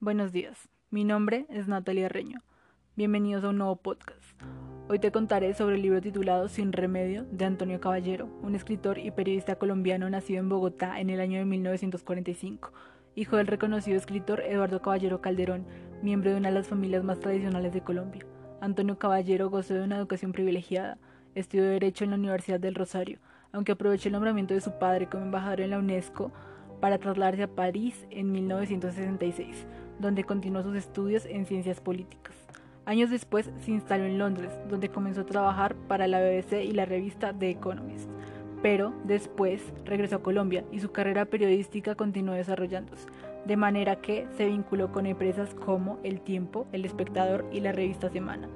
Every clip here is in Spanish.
Buenos días, mi nombre es Natalia Reño. Bienvenidos a un nuevo podcast. Hoy te contaré sobre el libro titulado Sin Remedio de Antonio Caballero, un escritor y periodista colombiano nacido en Bogotá en el año de 1945, hijo del reconocido escritor Eduardo Caballero Calderón, miembro de una de las familias más tradicionales de Colombia. Antonio Caballero gozó de una educación privilegiada, estudió Derecho en la Universidad del Rosario, aunque aprovechó el nombramiento de su padre como embajador en la UNESCO para trasladarse a París en 1966 donde continuó sus estudios en ciencias políticas. Años después se instaló en Londres, donde comenzó a trabajar para la BBC y la revista The Economist. Pero después regresó a Colombia y su carrera periodística continuó desarrollándose, de manera que se vinculó con empresas como El Tiempo, El Espectador y la revista Semana.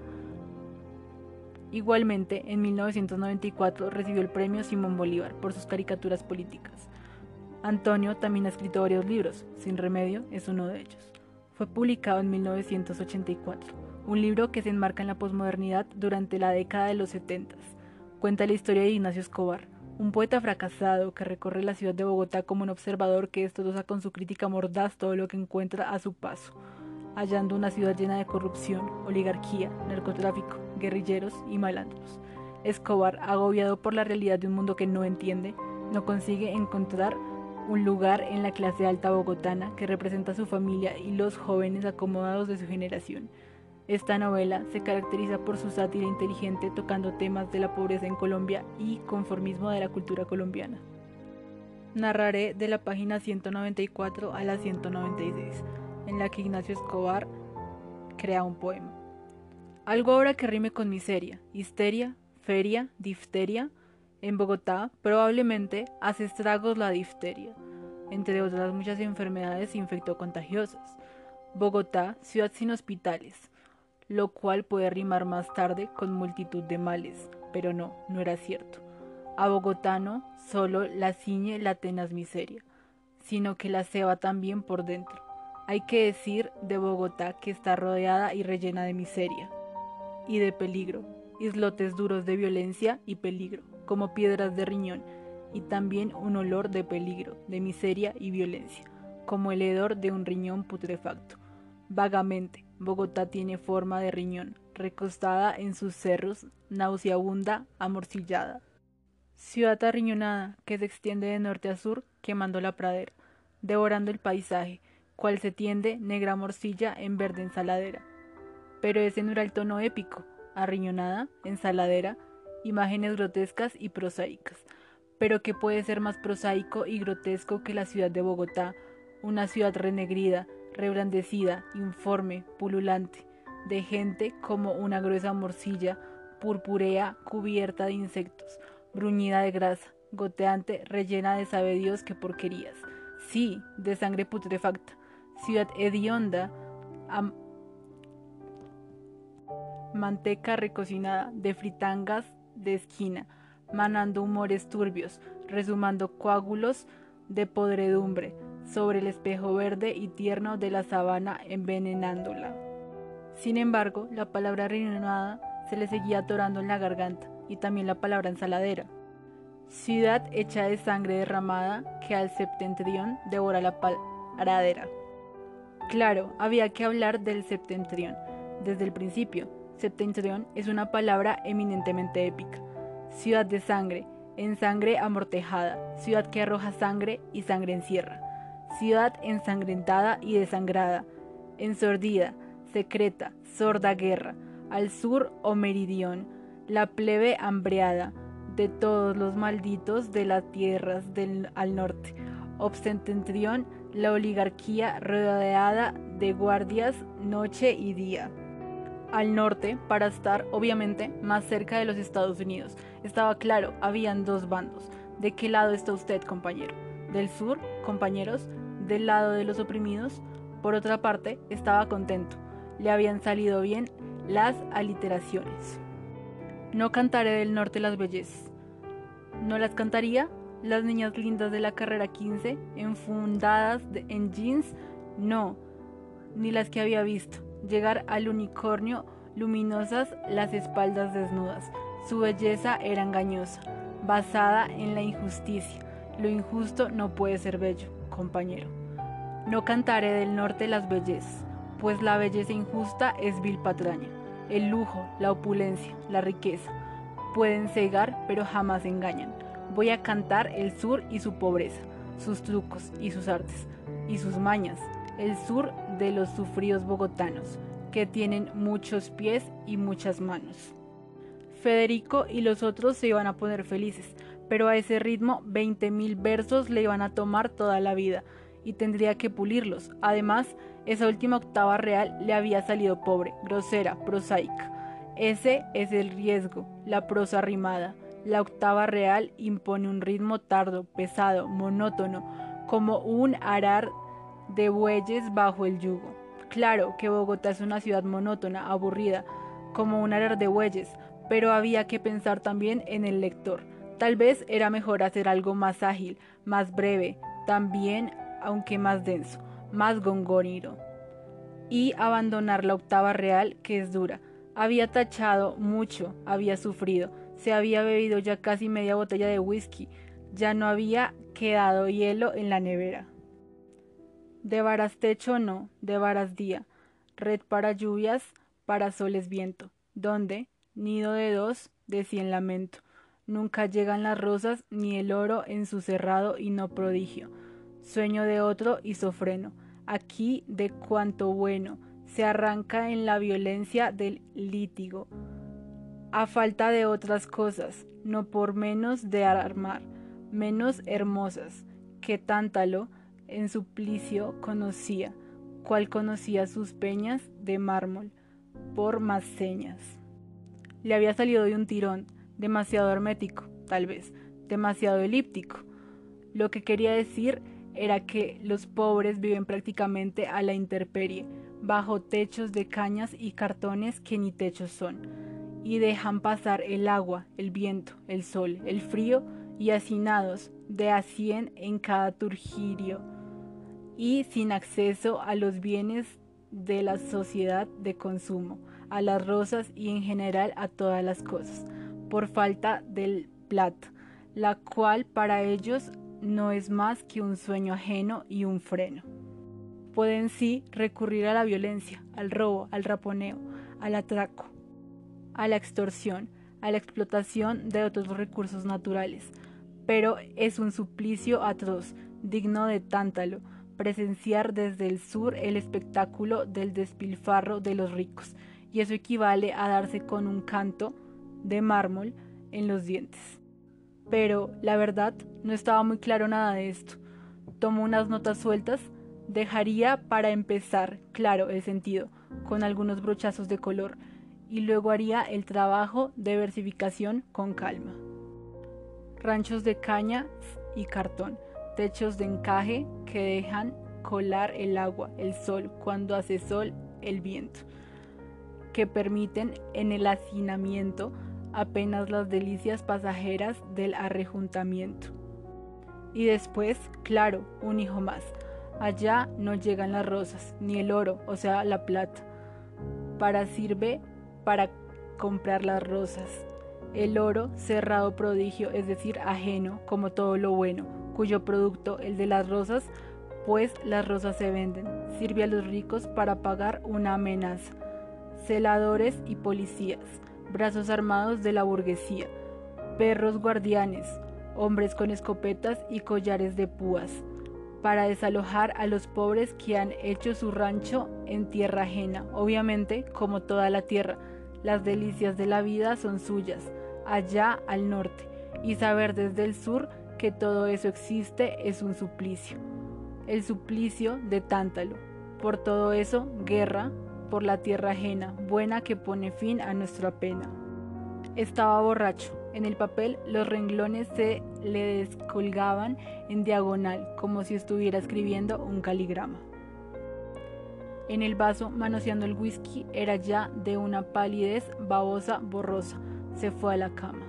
Igualmente, en 1994 recibió el premio Simón Bolívar por sus caricaturas políticas. Antonio también ha escrito varios libros, Sin Remedio es uno de ellos. Fue publicado en 1984, un libro que se enmarca en la posmodernidad durante la década de los 70. Cuenta la historia de Ignacio Escobar, un poeta fracasado que recorre la ciudad de Bogotá como un observador que destroza con su crítica mordaz todo lo que encuentra a su paso, hallando una ciudad llena de corrupción, oligarquía, narcotráfico, guerrilleros y malandros. Escobar, agobiado por la realidad de un mundo que no entiende, no consigue encontrar un lugar en la clase alta bogotana que representa a su familia y los jóvenes acomodados de su generación. Esta novela se caracteriza por su sátira inteligente tocando temas de la pobreza en Colombia y conformismo de la cultura colombiana. Narraré de la página 194 a la 196, en la que Ignacio Escobar crea un poema. Algo ahora que rime con miseria, histeria, feria, difteria, en Bogotá probablemente hace estragos la difteria, entre otras muchas enfermedades infectocontagiosas. Bogotá, ciudad sin hospitales, lo cual puede rimar más tarde con multitud de males, pero no, no era cierto. A Bogotano solo la ciñe la tenaz miseria, sino que la ceba también por dentro. Hay que decir de Bogotá que está rodeada y rellena de miseria y de peligro, islotes duros de violencia y peligro como piedras de riñón, y también un olor de peligro, de miseria y violencia, como el hedor de un riñón putrefacto. Vagamente, Bogotá tiene forma de riñón, recostada en sus cerros, nauseabunda, amorcillada. Ciudad arriñonada que se extiende de norte a sur, quemando la pradera, devorando el paisaje, cual se tiende negra morcilla en verde ensaladera. Pero no era el tono épico, arriñonada, ensaladera, imágenes grotescas y prosaicas. Pero ¿qué puede ser más prosaico y grotesco que la ciudad de Bogotá, una ciudad renegrida, reblandecida, informe, pululante, de gente como una gruesa morcilla, purpurea cubierta de insectos, bruñida de grasa, goteante, rellena de sabe Dios qué porquerías. Sí, de sangre putrefacta, ciudad hedionda, manteca recocinada, de fritangas de esquina, manando humores turbios, resumando coágulos de podredumbre sobre el espejo verde y tierno de la sabana envenenándola. Sin embargo, la palabra riñonada se le seguía atorando en la garganta y también la palabra ensaladera. Ciudad hecha de sangre derramada que al septentrión devora la paradera. Claro, había que hablar del septentrión desde el principio, Septentrión es una palabra eminentemente épica. Ciudad de sangre, en sangre amortejada, ciudad que arroja sangre y sangre encierra. Ciudad ensangrentada y desangrada, ensordida, secreta, sorda guerra, al sur o meridión, la plebe hambreada de todos los malditos de las tierras del, al norte. Obsetentrión, la oligarquía rodeada de guardias noche y día al norte para estar obviamente más cerca de los Estados Unidos. Estaba claro, habían dos bandos. ¿De qué lado está usted, compañero? ¿Del sur, compañeros? ¿Del lado de los oprimidos? Por otra parte, estaba contento. Le habían salido bien las aliteraciones. No cantaré del norte las bellezas. ¿No las cantaría? Las niñas lindas de la carrera 15, enfundadas en jeans, no, ni las que había visto llegar al unicornio luminosas las espaldas desnudas. Su belleza era engañosa, basada en la injusticia. Lo injusto no puede ser bello, compañero. No cantaré del norte las bellezas, pues la belleza injusta es vil patraña. El lujo, la opulencia, la riqueza pueden cegar, pero jamás engañan. Voy a cantar el sur y su pobreza, sus trucos y sus artes, y sus mañas, el sur de los sufridos bogotanos, que tienen muchos pies y muchas manos. Federico y los otros se iban a poner felices, pero a ese ritmo veinte mil versos le iban a tomar toda la vida, y tendría que pulirlos. Además, esa última octava real le había salido pobre, grosera, prosaica. Ese es el riesgo, la prosa rimada. La octava real impone un ritmo tardo, pesado, monótono, como un arar de bueyes bajo el yugo. Claro que Bogotá es una ciudad monótona, aburrida, como un arar de bueyes, pero había que pensar también en el lector. Tal vez era mejor hacer algo más ágil, más breve, también aunque más denso, más gongoriro, y abandonar la octava real que es dura. Había tachado mucho, había sufrido, se había bebido ya casi media botella de whisky, ya no había quedado hielo en la nevera. De varas techo no, de varas día, red para lluvias, para soles viento, donde, nido de dos, de cien lamento, nunca llegan las rosas ni el oro en su cerrado y no prodigio, sueño de otro y sofreno, aquí de cuanto bueno, se arranca en la violencia del lítigo, a falta de otras cosas, no por menos de armar, menos hermosas, que Tántalo, en suplicio conocía, cual conocía sus peñas de mármol, por más señas. Le había salido de un tirón, demasiado hermético, tal vez, demasiado elíptico. Lo que quería decir era que los pobres viven prácticamente a la intemperie, bajo techos de cañas y cartones que ni techos son, y dejan pasar el agua, el viento, el sol, el frío, y hacinados de a cien en cada turgirio y sin acceso a los bienes de la sociedad de consumo, a las rosas y en general a todas las cosas, por falta del plata, la cual para ellos no es más que un sueño ajeno y un freno. Pueden sí recurrir a la violencia, al robo, al raponeo, al atraco, a la extorsión, a la explotación de otros recursos naturales, pero es un suplicio atroz, digno de tántalo, presenciar desde el sur el espectáculo del despilfarro de los ricos, y eso equivale a darse con un canto de mármol en los dientes. Pero, la verdad, no estaba muy claro nada de esto. Tomó unas notas sueltas, dejaría para empezar claro el sentido, con algunos brochazos de color, y luego haría el trabajo de versificación con calma. Ranchos de caña y cartón techos de encaje que dejan colar el agua, el sol, cuando hace sol, el viento, que permiten en el hacinamiento apenas las delicias pasajeras del arrejuntamiento. Y después, claro, un hijo más. Allá no llegan las rosas, ni el oro, o sea, la plata. Para sirve para comprar las rosas. El oro, cerrado prodigio, es decir, ajeno, como todo lo bueno, cuyo producto, el de las rosas, pues las rosas se venden, sirve a los ricos para pagar una amenaza. Celadores y policías, brazos armados de la burguesía, perros guardianes, hombres con escopetas y collares de púas, para desalojar a los pobres que han hecho su rancho en tierra ajena. Obviamente, como toda la tierra, las delicias de la vida son suyas, allá al norte, y saber desde el sur que todo eso existe es un suplicio. El suplicio de Tántalo. Por todo eso, guerra por la tierra ajena, buena que pone fin a nuestra pena. Estaba borracho. En el papel los renglones se le descolgaban en diagonal, como si estuviera escribiendo un caligrama. En el vaso, manoseando el whisky, era ya de una palidez babosa borrosa. Se fue a la cama.